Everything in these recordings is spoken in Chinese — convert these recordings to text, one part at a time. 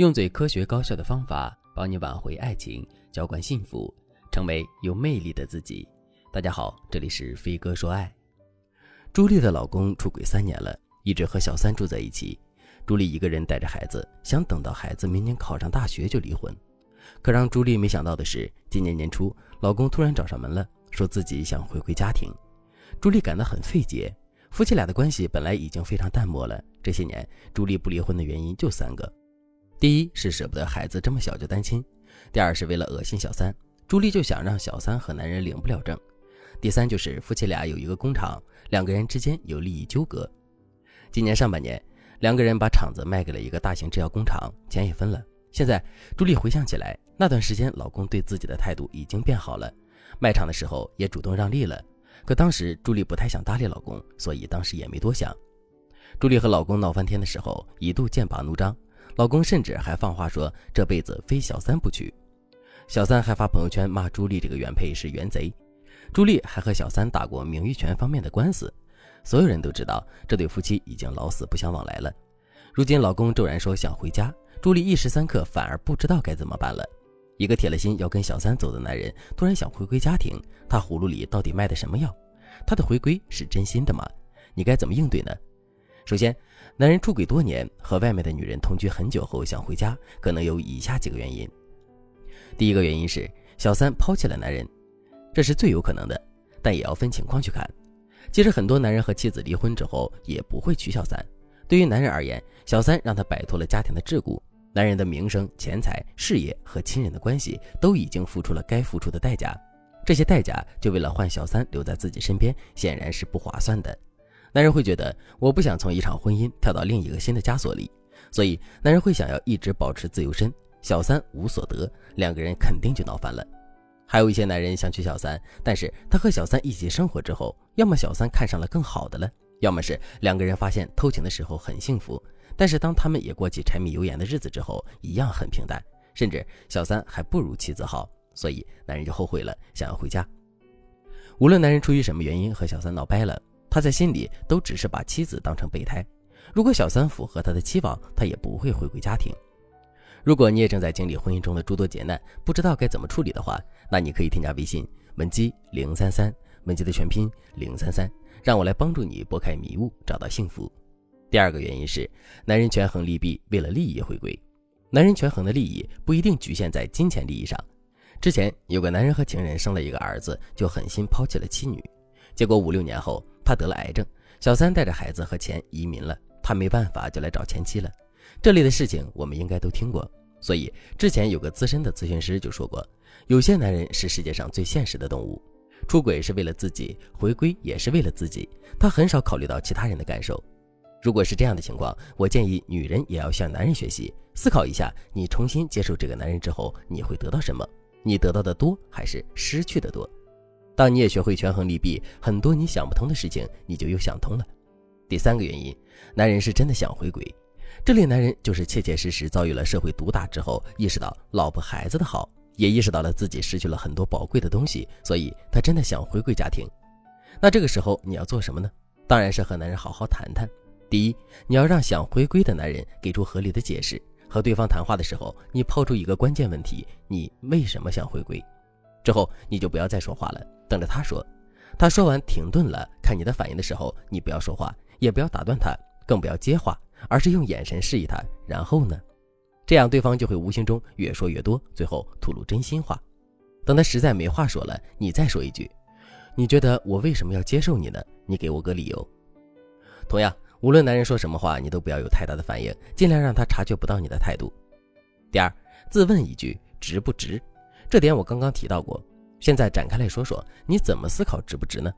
用最科学高效的方法帮你挽回爱情，浇灌幸福，成为有魅力的自己。大家好，这里是飞哥说爱。朱莉的老公出轨三年了，一直和小三住在一起。朱莉一个人带着孩子，想等到孩子明年考上大学就离婚。可让朱莉没想到的是，今年年初，老公突然找上门了，说自己想回归家庭。朱莉感到很费解。夫妻俩的关系本来已经非常淡漠了，这些年朱莉不离婚的原因就三个。第一是舍不得孩子这么小就单亲，第二是为了恶心小三，朱莉就想让小三和男人领不了证，第三就是夫妻俩有一个工厂，两个人之间有利益纠葛。今年上半年，两个人把厂子卖给了一个大型制药工厂，钱也分了。现在朱莉回想起来，那段时间老公对自己的态度已经变好了，卖场的时候也主动让利了。可当时朱莉不太想搭理老公，所以当时也没多想。朱莉和老公闹翻天的时候，一度剑拔弩张。老公甚至还放话说这辈子非小三不娶，小三还发朋友圈骂朱莉这个原配是原贼，朱莉还和小三打过名誉权方面的官司，所有人都知道这对夫妻已经老死不相往来了。如今老公骤然说想回家，朱莉一时三刻反而不知道该怎么办了。一个铁了心要跟小三走的男人突然想回归家庭，他葫芦里到底卖的什么药？他的回归是真心的吗？你该怎么应对呢？首先，男人出轨多年，和外面的女人同居很久后想回家，可能有以下几个原因。第一个原因是小三抛弃了男人，这是最有可能的，但也要分情况去看。其实很多男人和妻子离婚之后也不会娶小三。对于男人而言，小三让他摆脱了家庭的桎梏，男人的名声、钱财、事业和亲人的关系都已经付出了该付出的代价，这些代价就为了换小三留在自己身边，显然是不划算的。男人会觉得我不想从一场婚姻跳到另一个新的枷锁里，所以男人会想要一直保持自由身，小三无所得，两个人肯定就闹翻了。还有一些男人想娶小三，但是他和小三一起生活之后，要么小三看上了更好的了，要么是两个人发现偷情的时候很幸福，但是当他们也过起柴米油盐的日子之后，一样很平淡，甚至小三还不如妻子好，所以男人就后悔了，想要回家。无论男人出于什么原因和小三闹掰了。他在心里都只是把妻子当成备胎，如果小三符合他的期望，他也不会回归家庭。如果你也正在经历婚姻中的诸多劫难，不知道该怎么处理的话，那你可以添加微信文姬零三三，文姬的全拼零三三，让我来帮助你拨开迷雾，找到幸福。第二个原因是，男人权衡利弊，为了利益回归。男人权衡的利益不一定局限在金钱利益上。之前有个男人和情人生了一个儿子，就狠心抛弃了妻女，结果五六年后。他得了癌症，小三带着孩子和钱移民了，他没办法就来找前妻了。这类的事情我们应该都听过，所以之前有个资深的咨询师就说过，有些男人是世界上最现实的动物，出轨是为了自己，回归也是为了自己，他很少考虑到其他人的感受。如果是这样的情况，我建议女人也要向男人学习，思考一下，你重新接受这个男人之后，你会得到什么？你得到的多还是失去的多？当你也学会权衡利弊，很多你想不通的事情，你就又想通了。第三个原因，男人是真的想回归。这类男人就是切切实实遭遇了社会毒打之后，意识到老婆孩子的好，也意识到了自己失去了很多宝贵的东西，所以他真的想回归家庭。那这个时候你要做什么呢？当然是和男人好好谈谈。第一，你要让想回归的男人给出合理的解释。和对方谈话的时候，你抛出一个关键问题：你为什么想回归？之后你就不要再说话了，等着他说。他说完停顿了，看你的反应的时候，你不要说话，也不要打断他，更不要接话，而是用眼神示意他。然后呢，这样对方就会无形中越说越多，最后吐露真心话。等他实在没话说了，你再说一句：“你觉得我为什么要接受你呢？你给我个理由。”同样，无论男人说什么话，你都不要有太大的反应，尽量让他察觉不到你的态度。第二，自问一句：值不值？这点我刚刚提到过，现在展开来说说，你怎么思考值不值呢？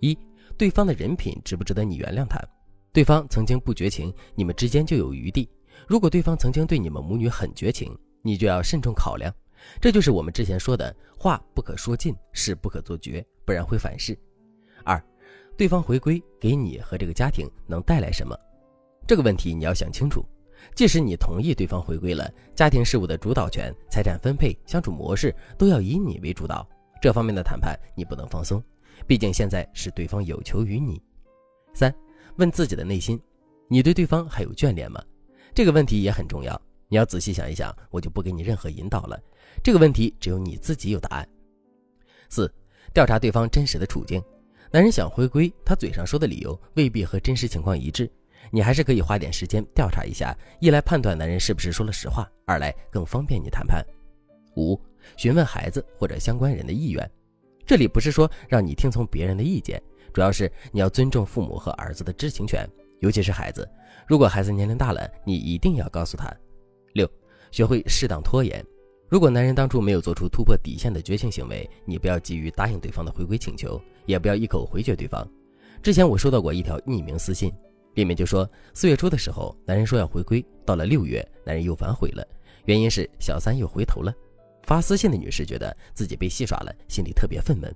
一，对方的人品值不值得你原谅他？对方曾经不绝情，你们之间就有余地；如果对方曾经对你们母女很绝情，你就要慎重考量。这就是我们之前说的话不可说尽，事不可做绝，不然会反噬。二，对方回归给你和这个家庭能带来什么？这个问题你要想清楚。即使你同意对方回归了，家庭事务的主导权、财产分配、相处模式都要以你为主导。这方面的谈判你不能放松，毕竟现在是对方有求于你。三，问自己的内心，你对对方还有眷恋吗？这个问题也很重要。你要仔细想一想，我就不给你任何引导了。这个问题只有你自己有答案。四、调查对方真实的处境。男人想回归，他嘴上说的理由未必和真实情况一致。你还是可以花点时间调查一下，一来判断男人是不是说了实话，二来更方便你谈判。五、询问孩子或者相关人的意愿。这里不是说让你听从别人的意见，主要是你要尊重父母和儿子的知情权，尤其是孩子。如果孩子年龄大了，你一定要告诉他。六、学会适当拖延。如果男人当初没有做出突破底线的绝情行为，你不要急于答应对方的回归请求，也不要一口回绝对方。之前我收到过一条匿名私信。里面就说，四月初的时候，男人说要回归，到了六月，男人又反悔了，原因是小三又回头了。发私信的女士觉得自己被戏耍了，心里特别愤懑。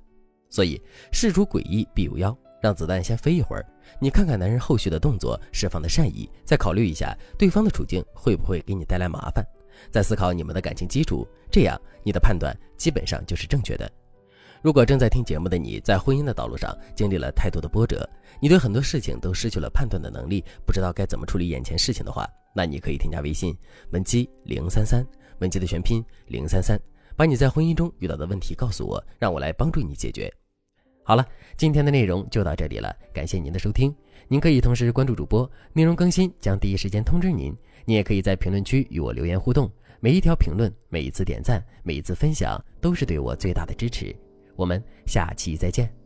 所以事出诡异必有妖，让子弹先飞一会儿，你看看男人后续的动作，释放的善意，再考虑一下对方的处境会不会给你带来麻烦，再思考你们的感情基础，这样你的判断基本上就是正确的。如果正在听节目的你在婚姻的道路上经历了太多的波折，你对很多事情都失去了判断的能力，不知道该怎么处理眼前事情的话，那你可以添加微信文姬零三三，文姬的全拼零三三，把你在婚姻中遇到的问题告诉我，让我来帮助你解决。好了，今天的内容就到这里了，感谢您的收听。您可以同时关注主播，内容更新将第一时间通知您。你也可以在评论区与我留言互动，每一条评论、每一次点赞、每一次分享，都是对我最大的支持。我们下期再见。